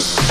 Some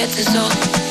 get to so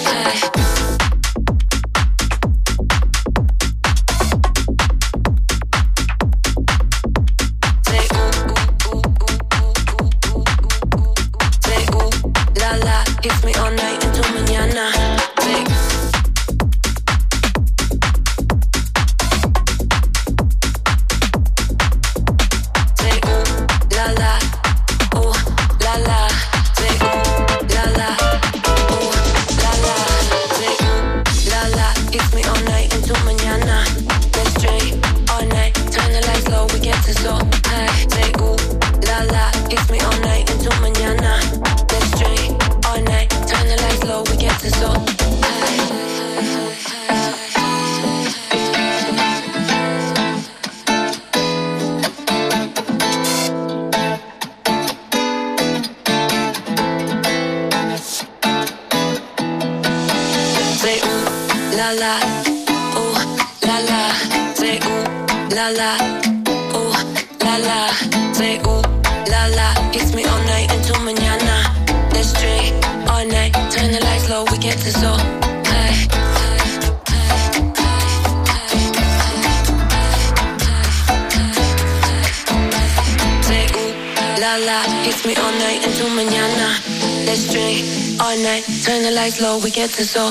get to so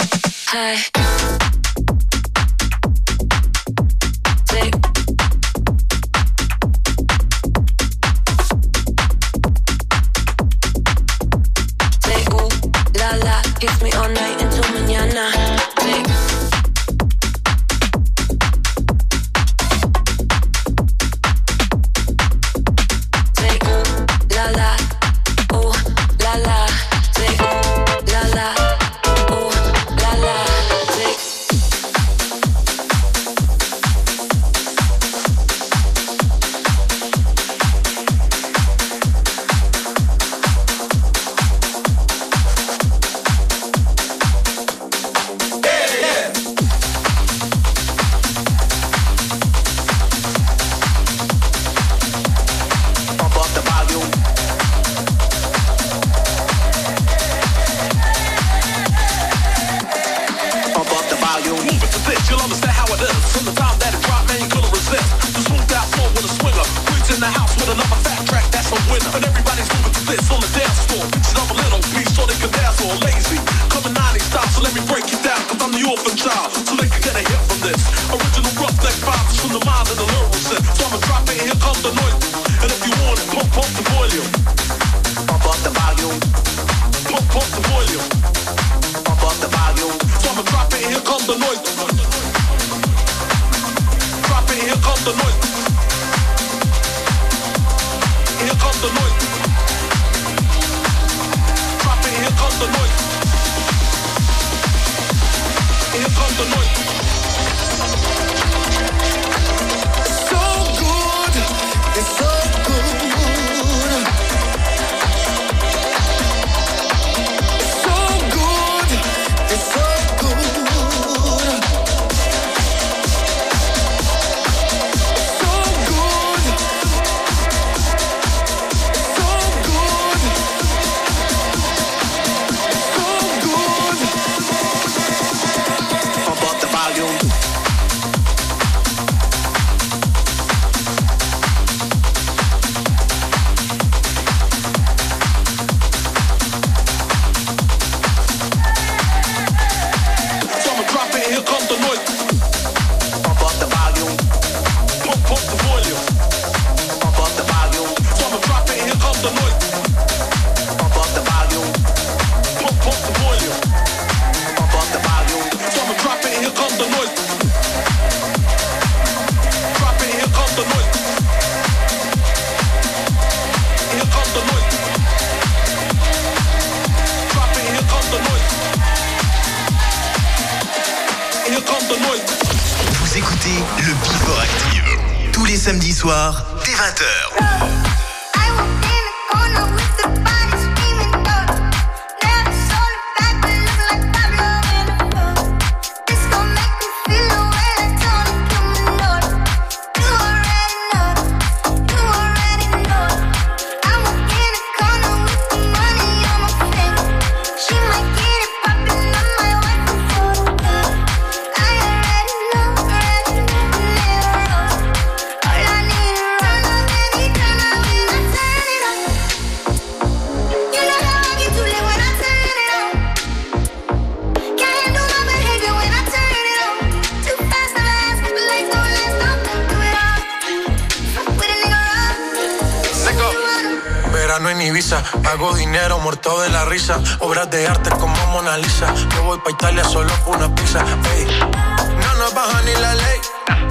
Pago dinero muerto de la risa. Obras de arte como Mona Lisa. Yo voy pa' Italia solo por una pizza. No nos baja ni la ley.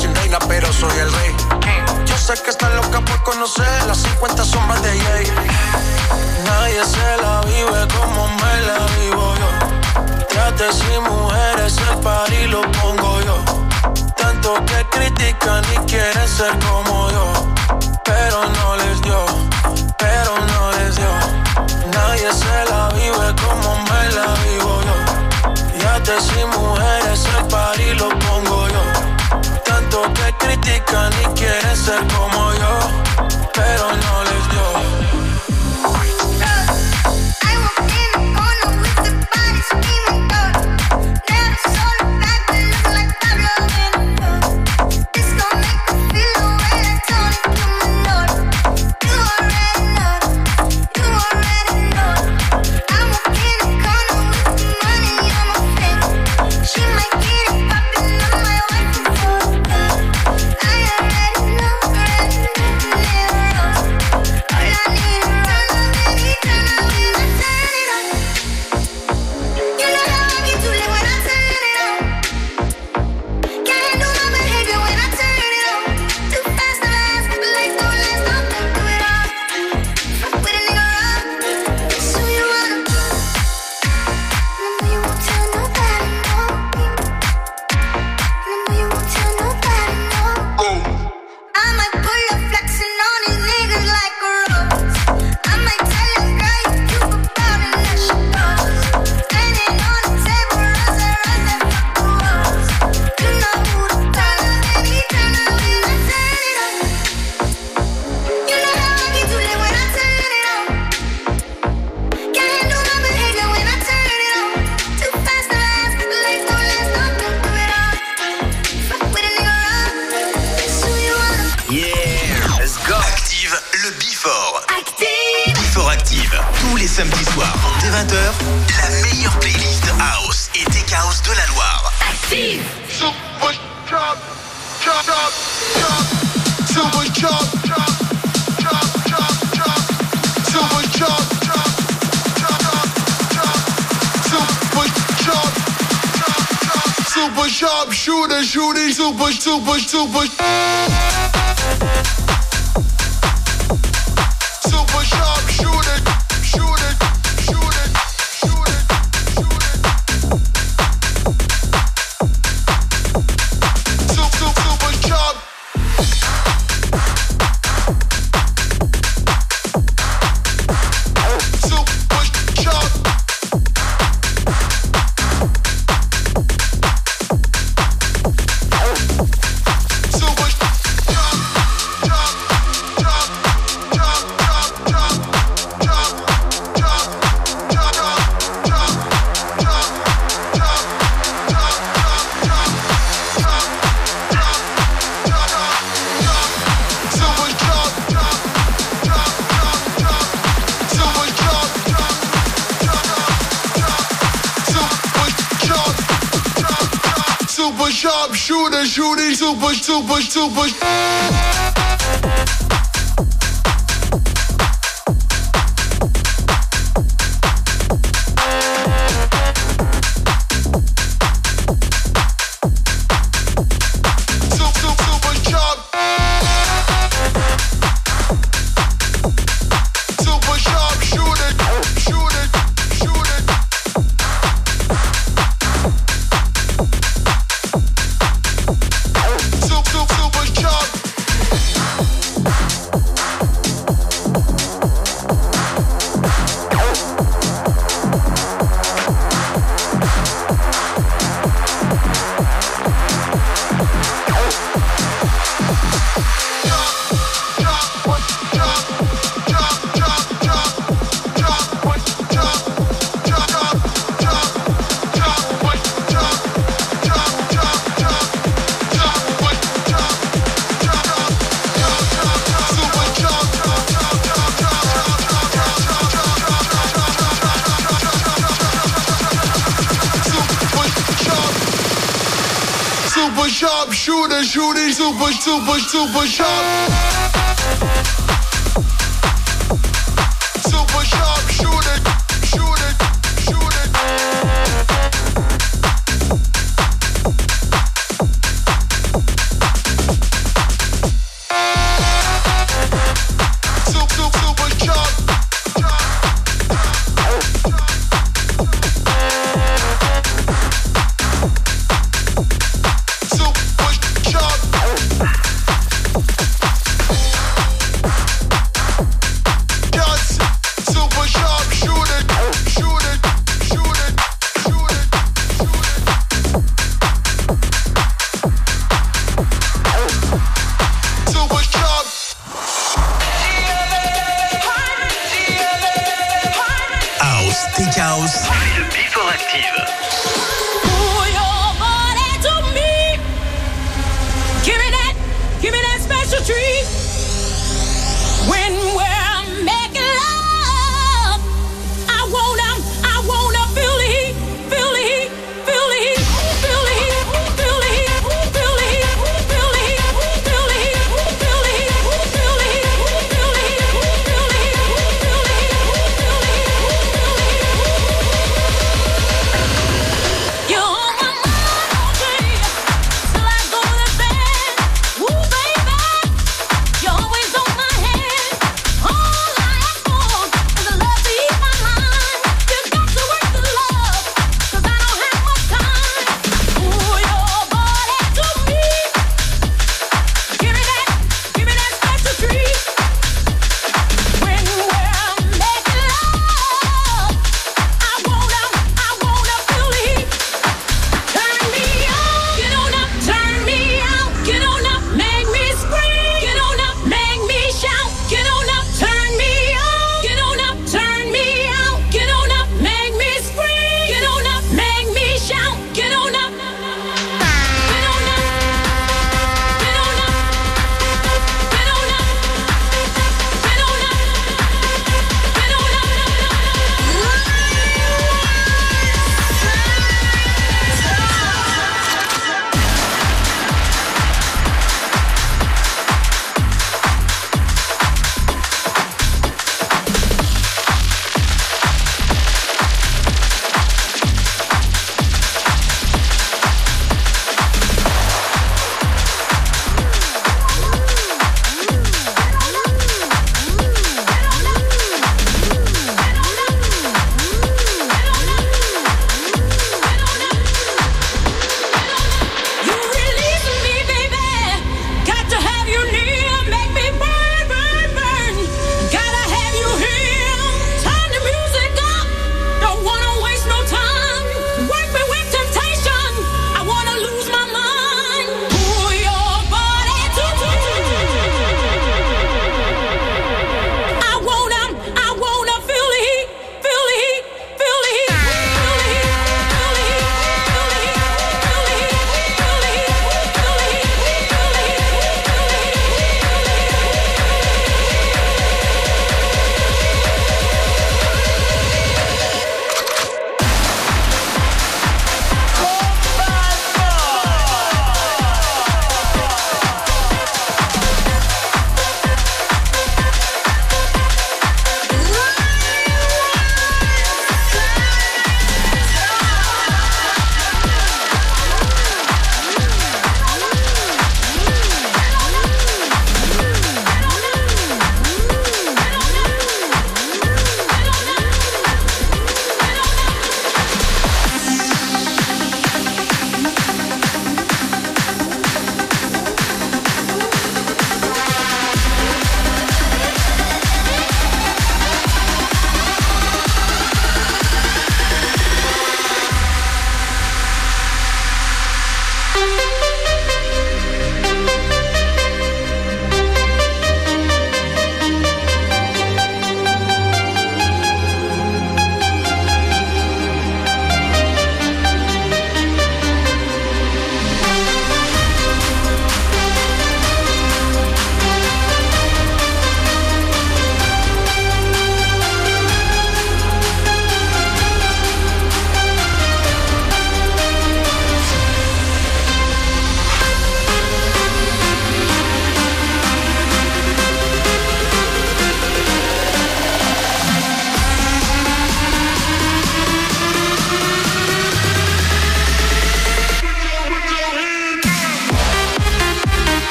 Sin reina, pero soy el rey. Yo sé que están loca por conocer las 50 sombras de Jay. Nadie se la vive como me la vivo yo. Trates y mujeres, el party lo pongo yo. Tanto que critican y quieren ser como yo, pero no les dio nadie se la vive como me la vivo yo. Ya te si mujeres, el party lo pongo yo. Tanto que critican y quieren ser como yo, pero no les dio.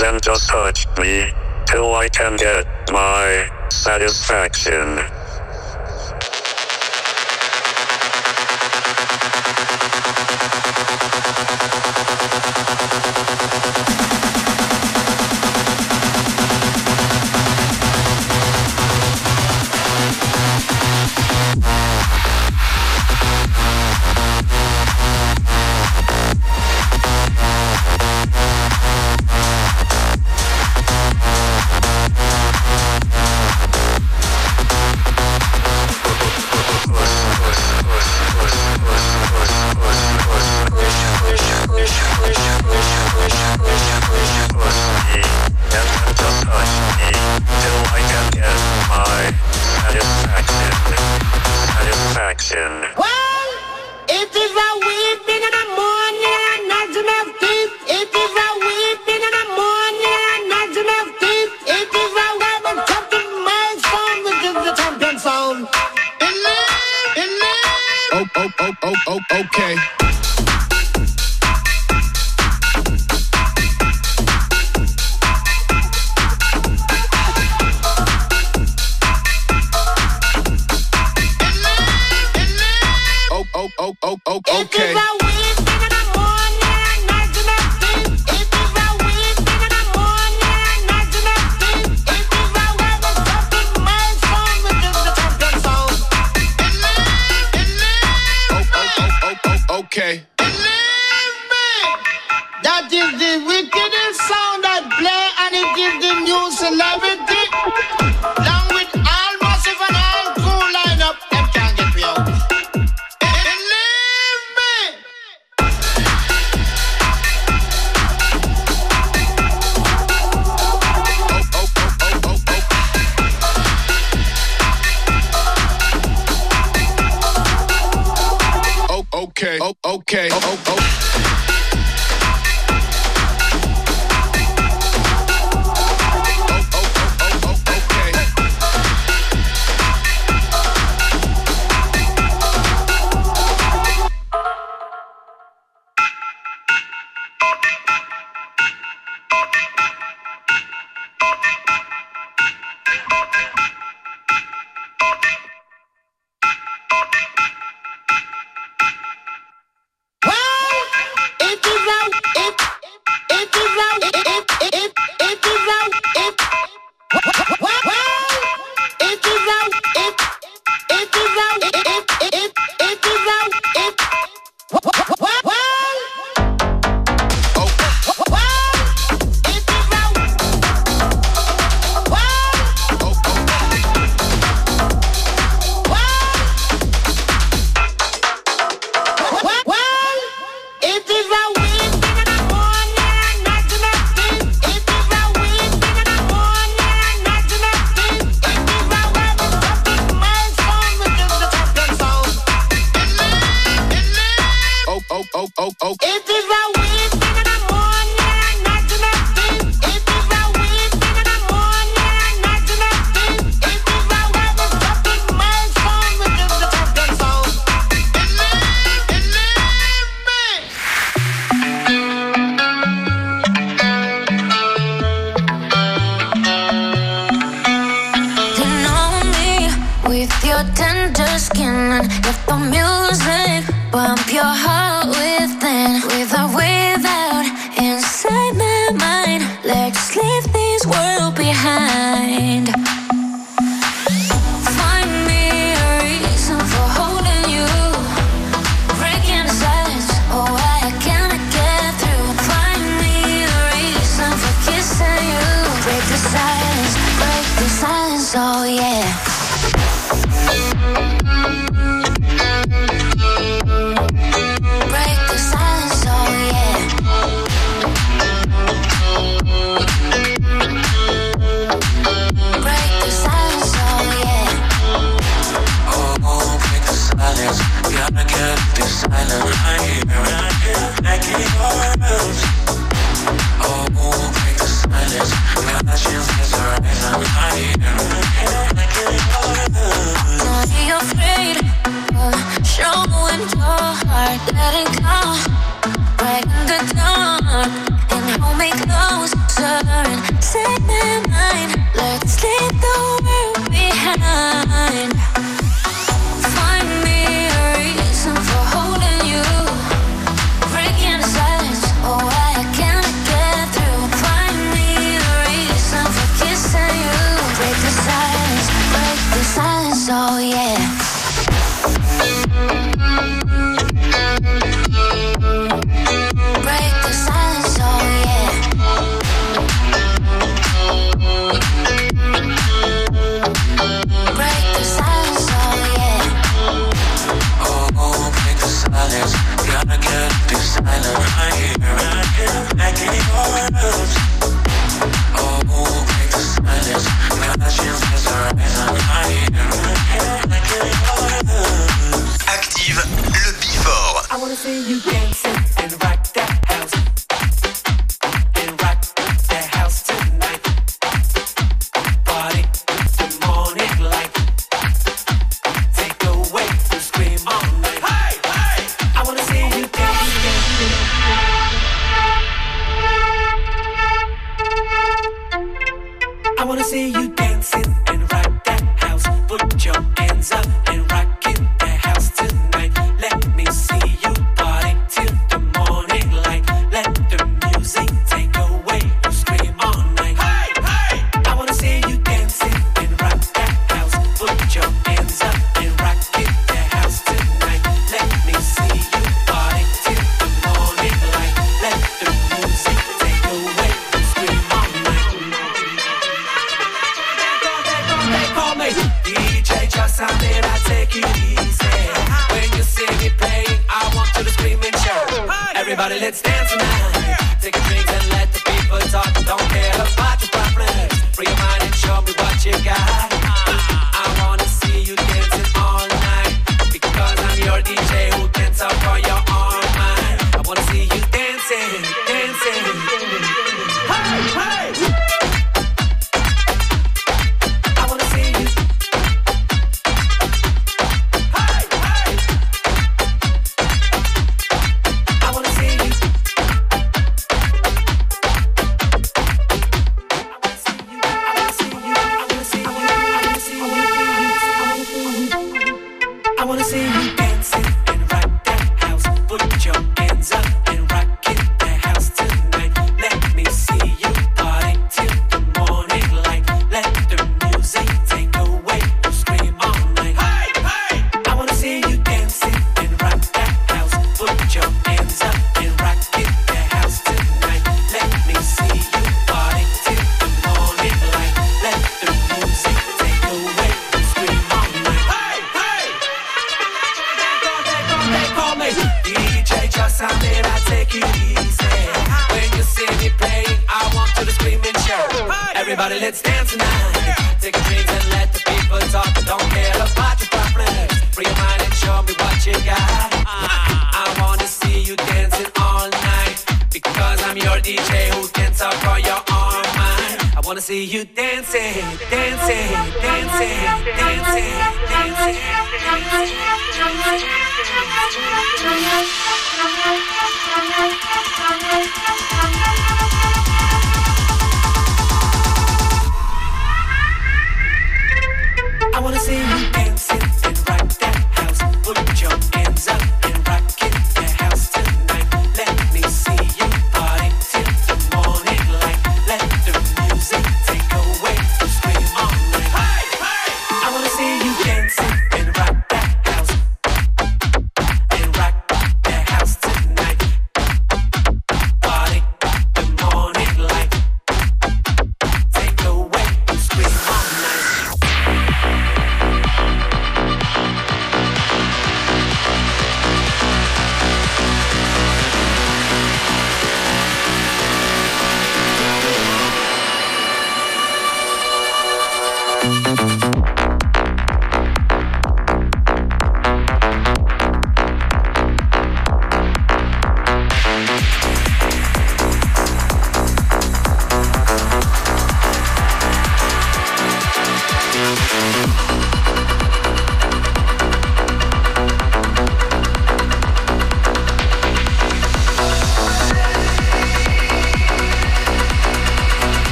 then just touch me till I can get my satisfaction.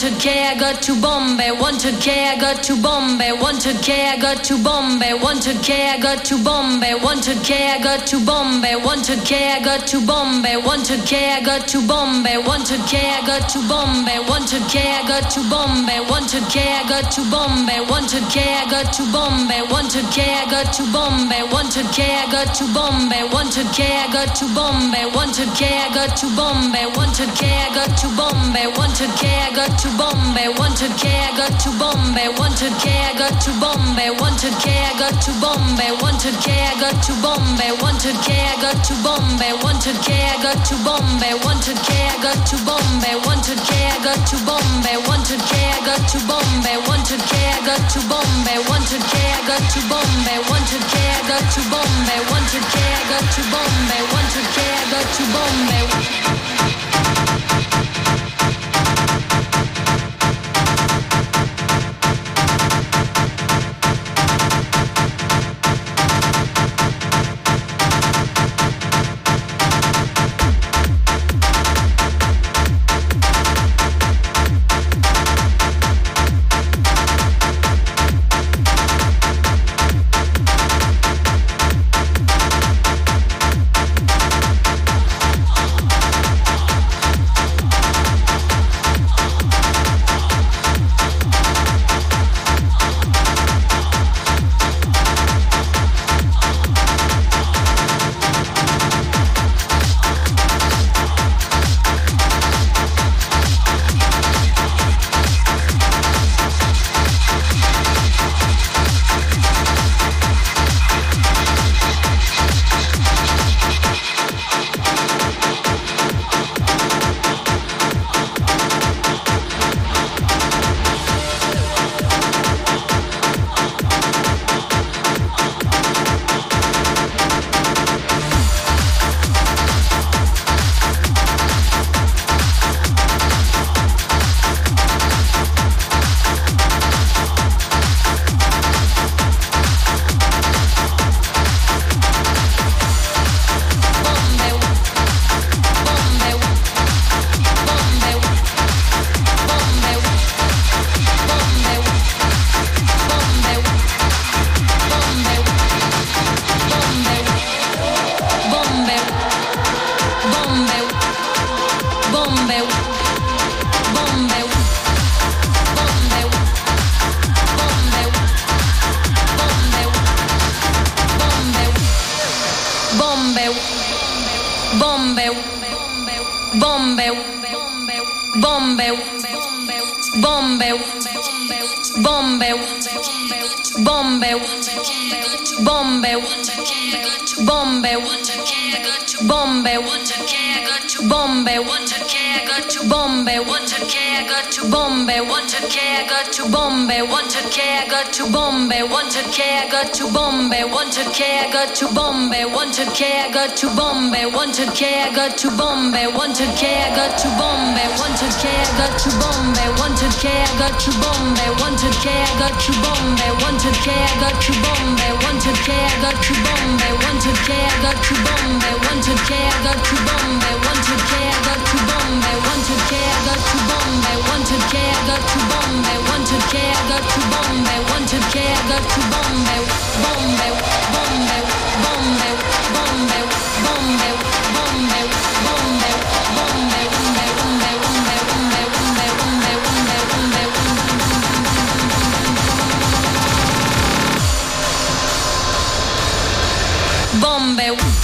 to care, got to bond. Bombay, wanted K, I got to Bombay, wanted K, I got to Bombay, wanted K, I got to Bombay, wanted K, I got to Bombay, wanted K, I got to Bombay, wanted K, I got to Bombay, wanted K, I got to Bombay, wanted K, I got to Bombay, wanted K, I got to Bombay, wanted K, I got to Bombay, wanted K, I got to Bombay, wanted K, I got to Bombay, wanted K, I got to Bombay, wanted K, I got to Bombay, wanted K, I got to Bombay, wanted K, I got to Bombay, wanted K, I got to Bombay, wanted K, I got to Bombay, wanted K, I got to Bombay, wanted K, I got to Bombay, wanted K, I got to Bombay, wanted K, I got to Bombay, wanted K, I got to Bombay, wanted K, I got to Bombay, wanted K, I got to Bombay, wanted K, I got to Bombay, wanted K, I got to Bombay, wanted K, I got to Bombay, wanted K, I got to Bombay, wanted K, I got to Bombay. got to Bombay, want to K. Got to Bombay, wanted K, I got to Bombay, wanted K, I got to Bombay, wanted K, I got to Bombay, wanted K, I got to Bombay, wanted K, I got to Bombay, wanted K, I got to Bombay, wanted K, I got to Bombay, wanted K, I got to Bombay, I got to Bombay, I got to Bombay, I got to Bombay, I got to Bombay, Bombay, Bombay, Bombay, Bombay, Bombay, Bombay, Bombay, Bombay, Bombay, Bombay, Bombay, Bombay, Bombay, Bombay, Bombeu.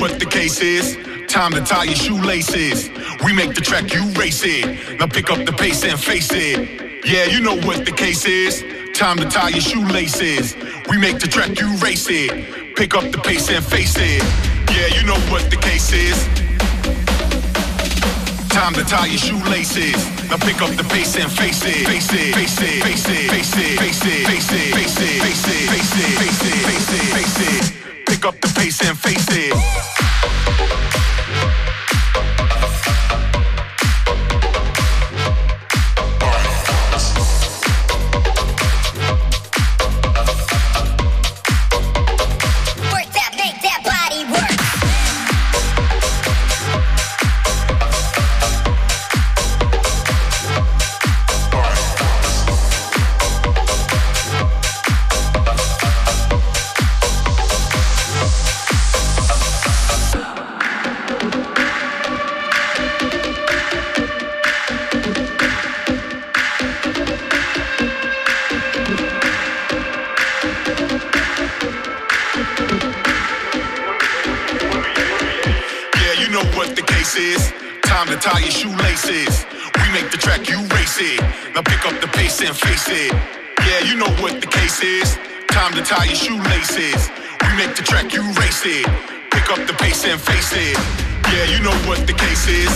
what the case is. Time to tie your shoelaces. We make the track, you race it. Now pick up the pace and face it. Yeah, you know what the case is. Time to tie your shoelaces. We make the track, you race it. Pick up the pace and face it. Yeah, you know what the case is. Time to tie your shoelaces. Now pick up the pace and face it. Face it, face it, face it, face it, face it, face it, face it, face it, face it, face it, face it pick up the pace and face it. to tie your shoelaces. You make the track, you race it. Pick up the pace and face it. Yeah, you know what the case is.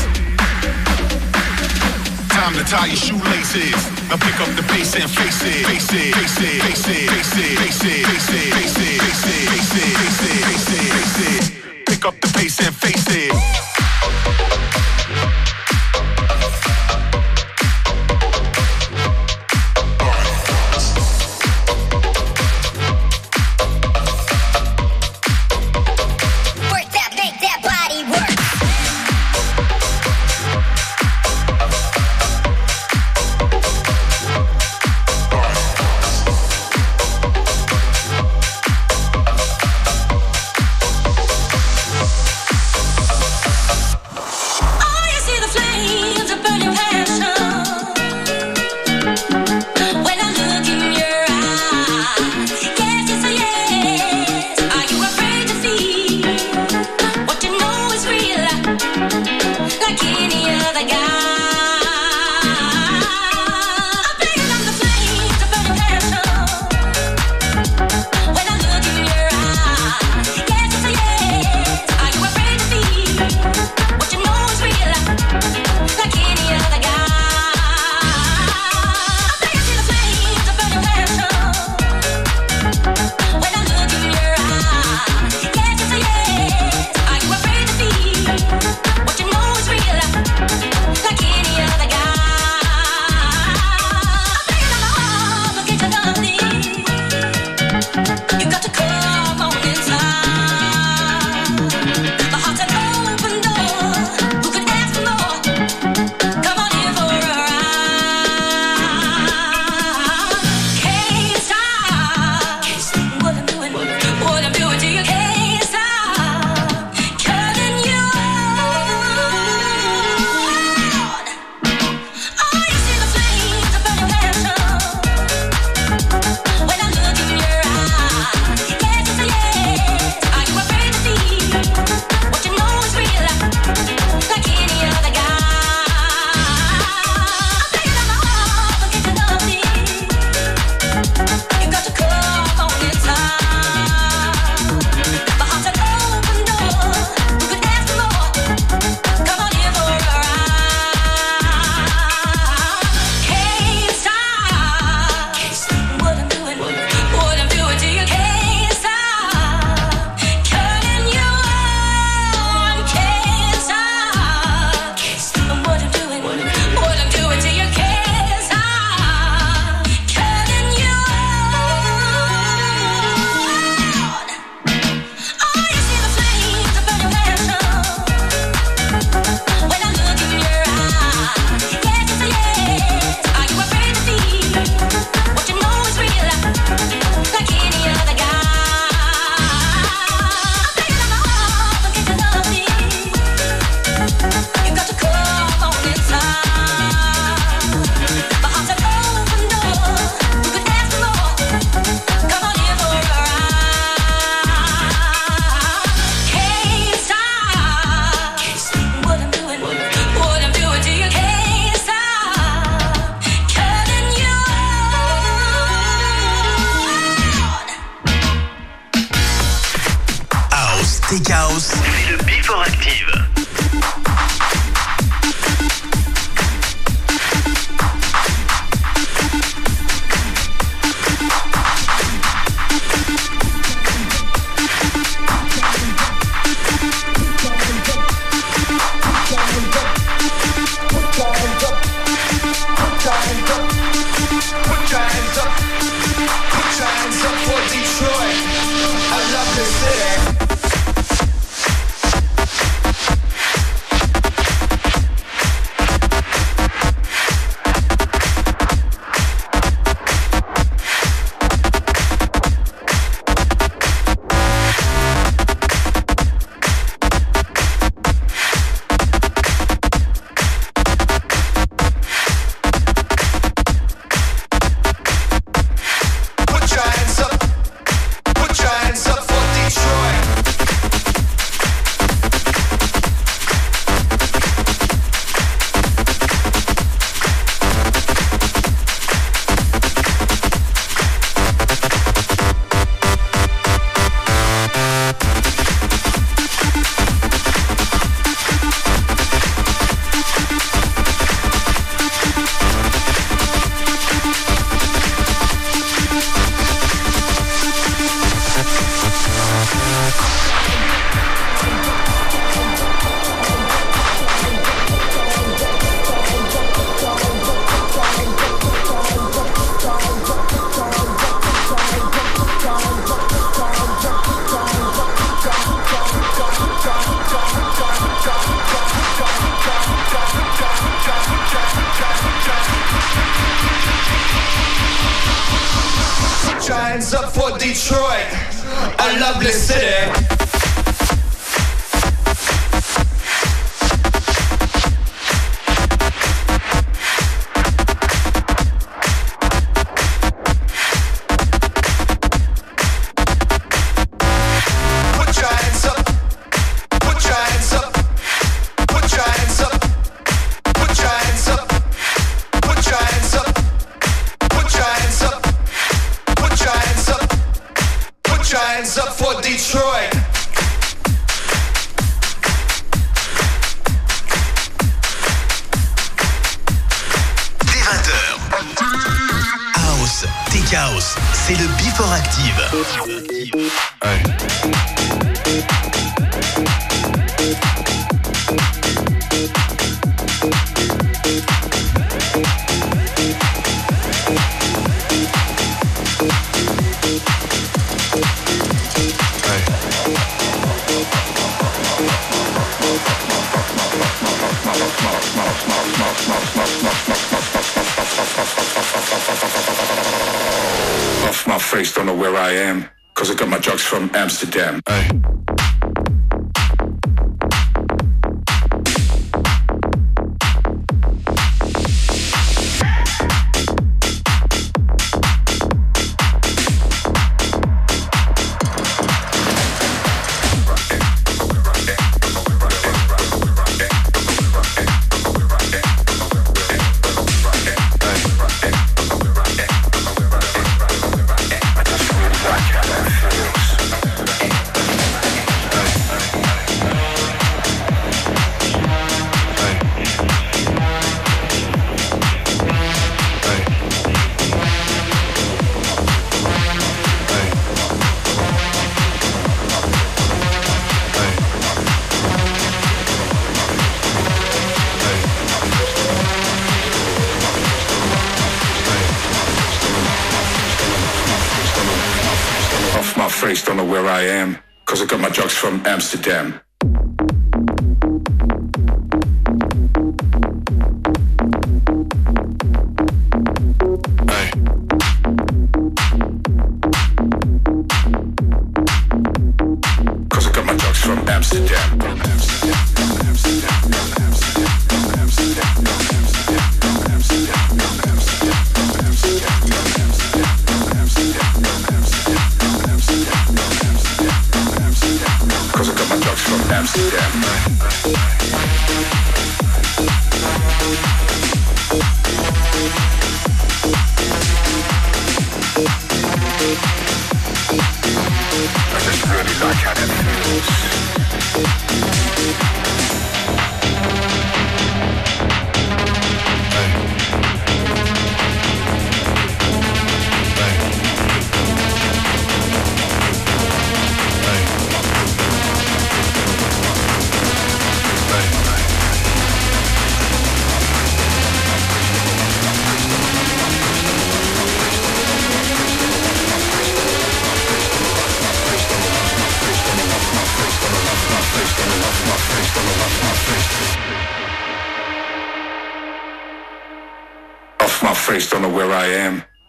Time to tie your shoelaces. Now pick up the pace and face it. Face it, face it, face it, face it, face it, face it, face it, face it, face it, face it, face it, face it. Pick up the pace and face it.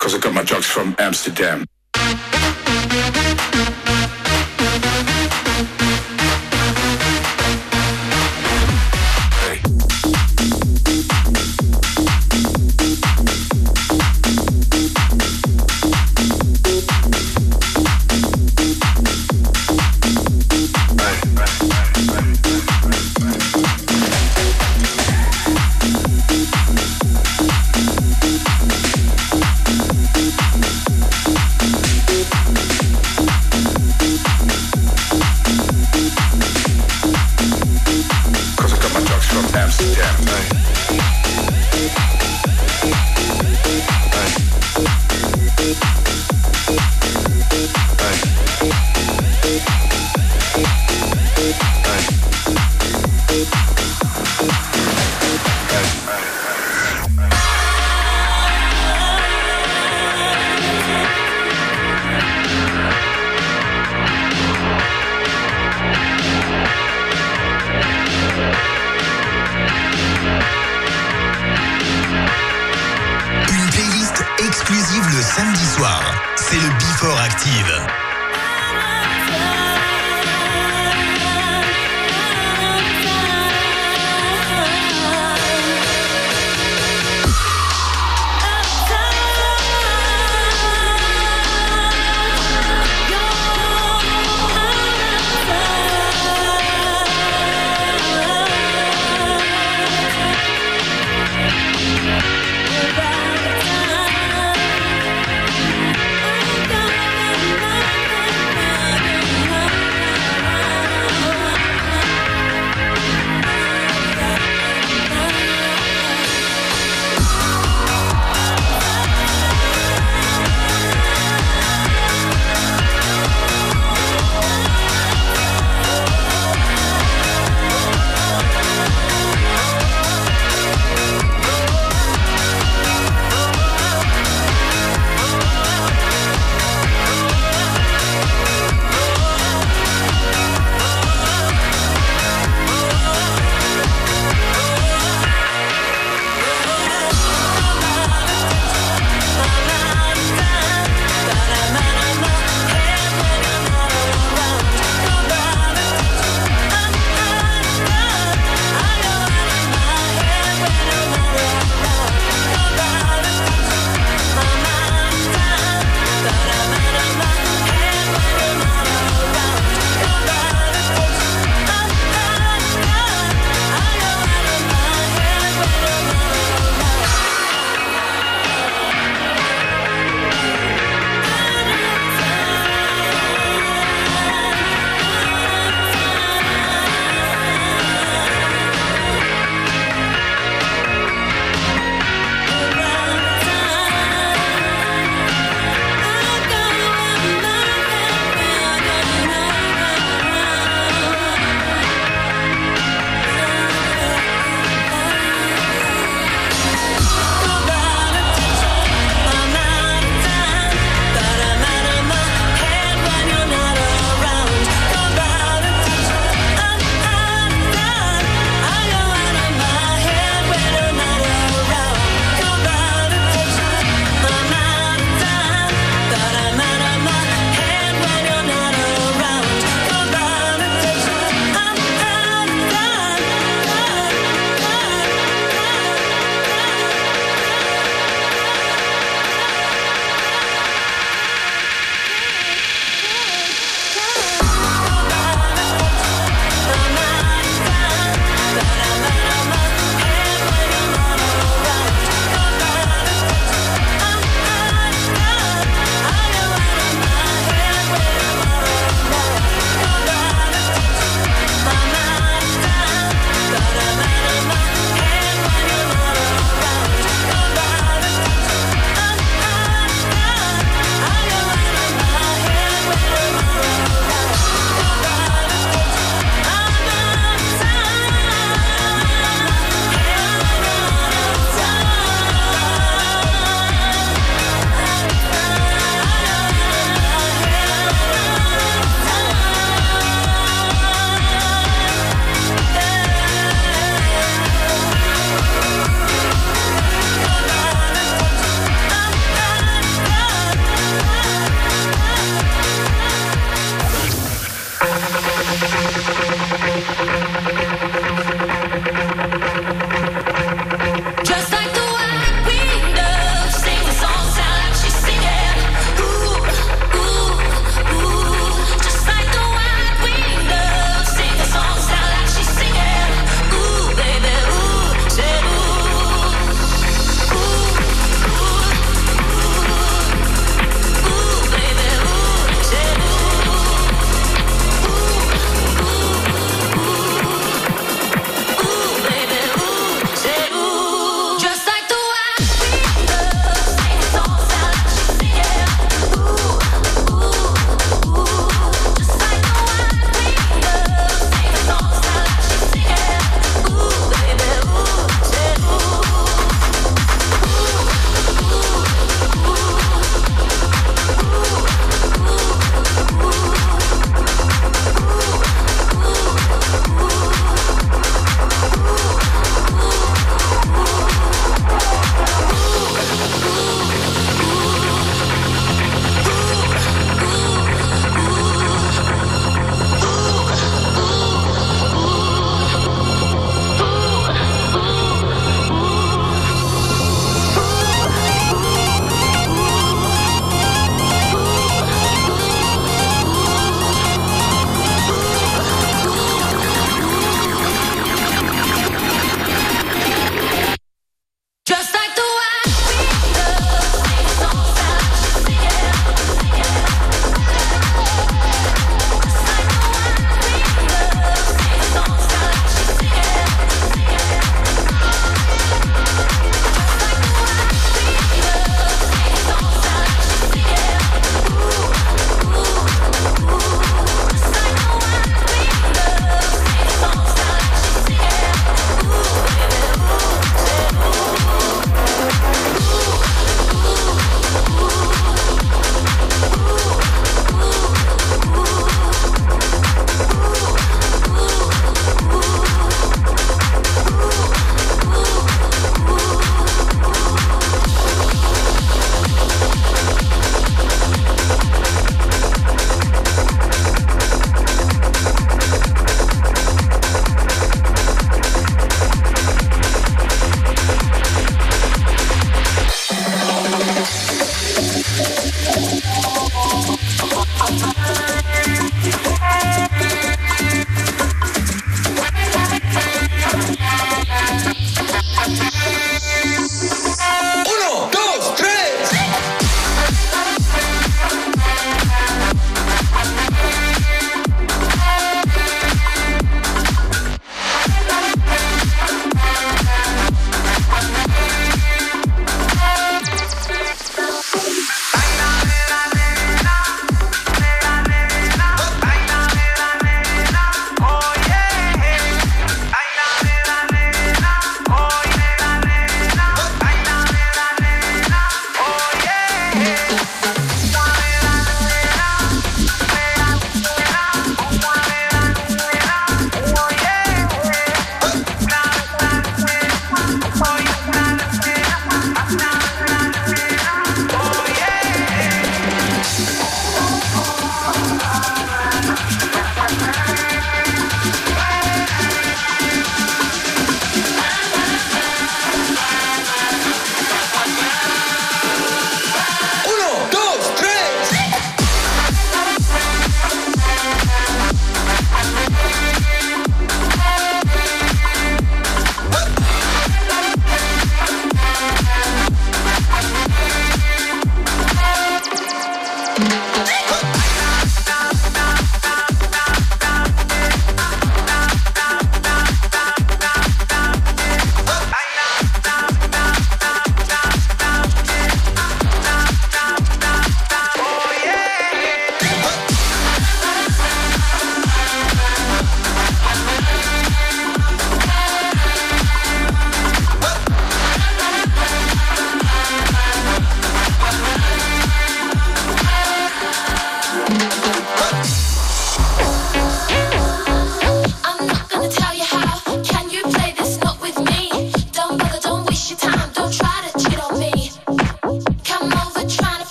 Cause I got my drugs from Amsterdam.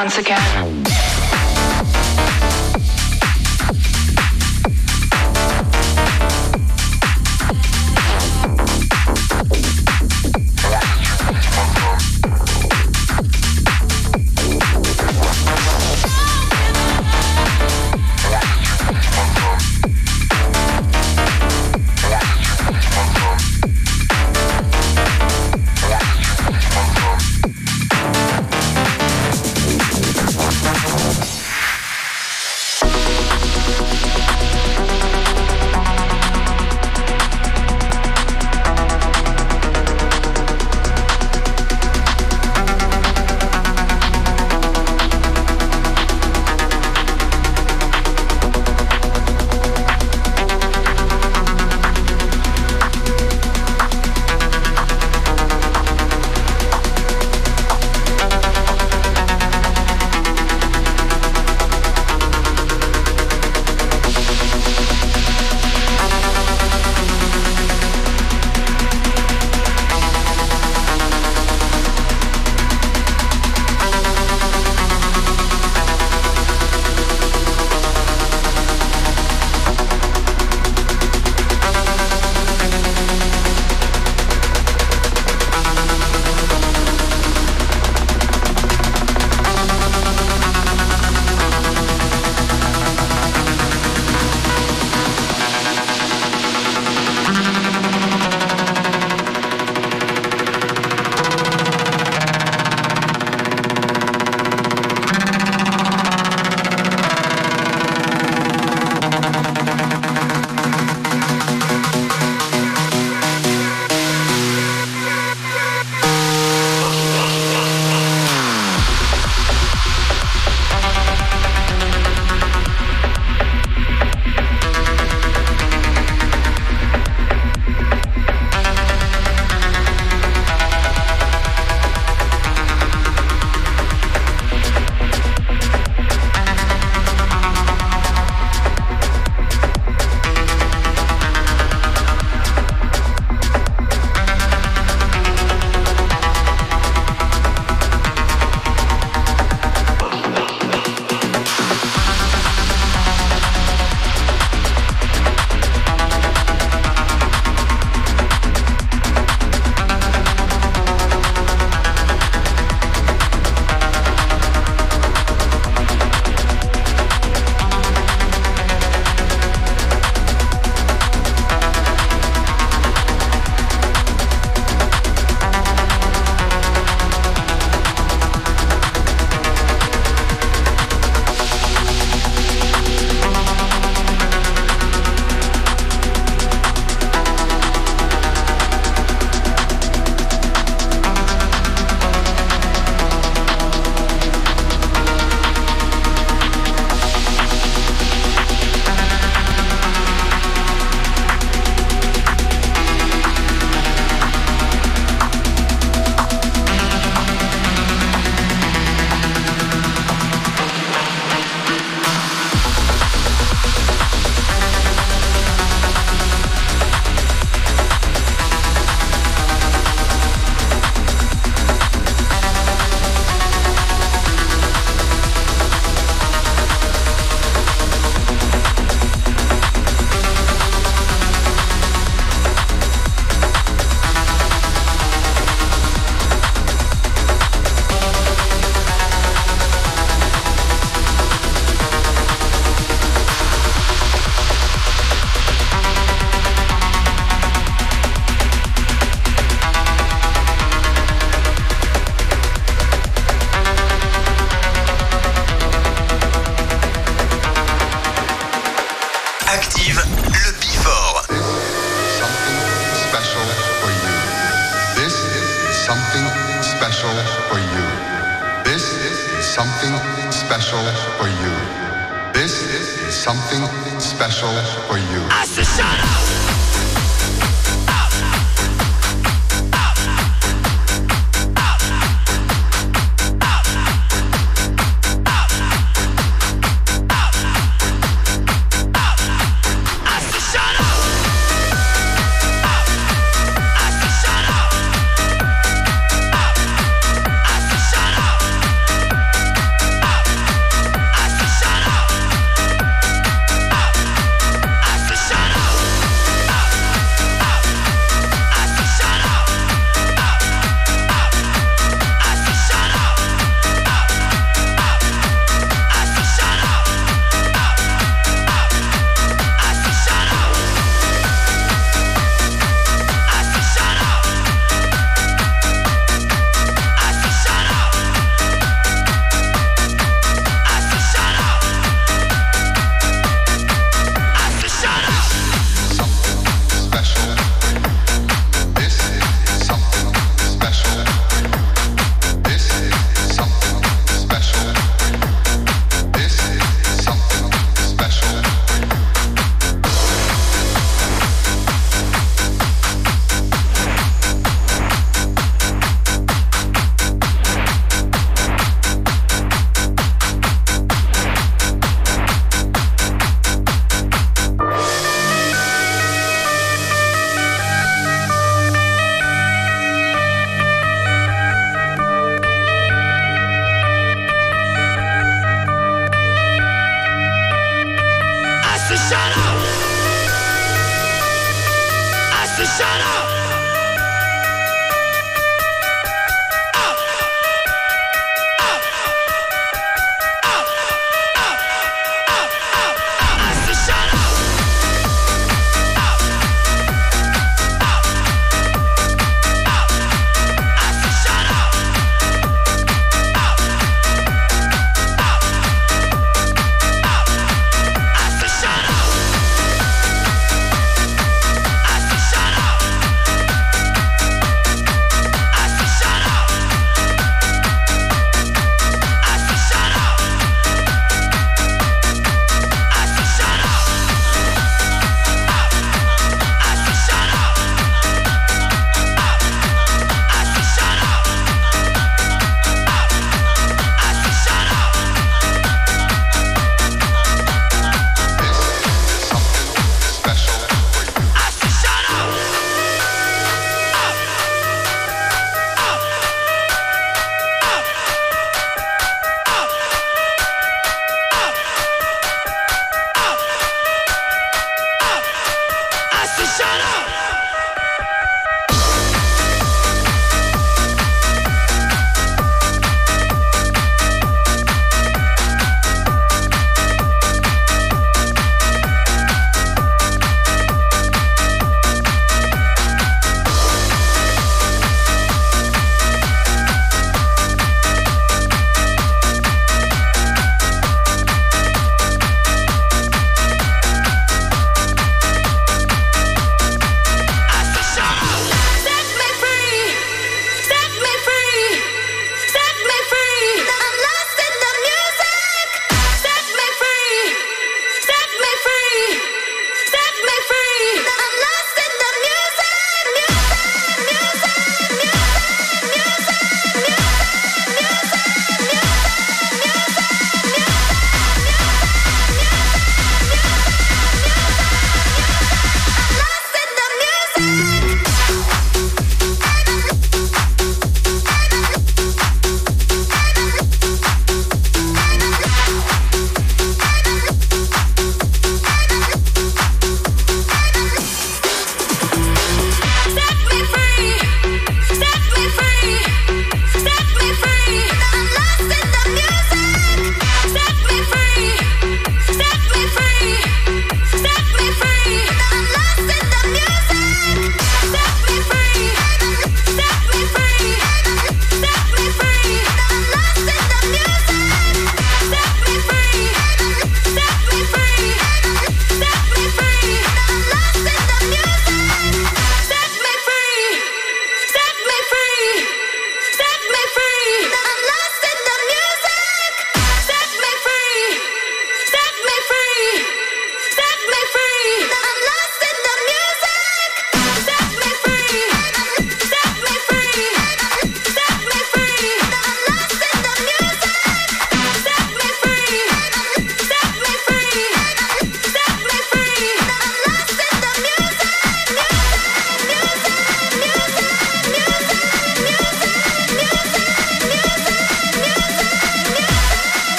Once again.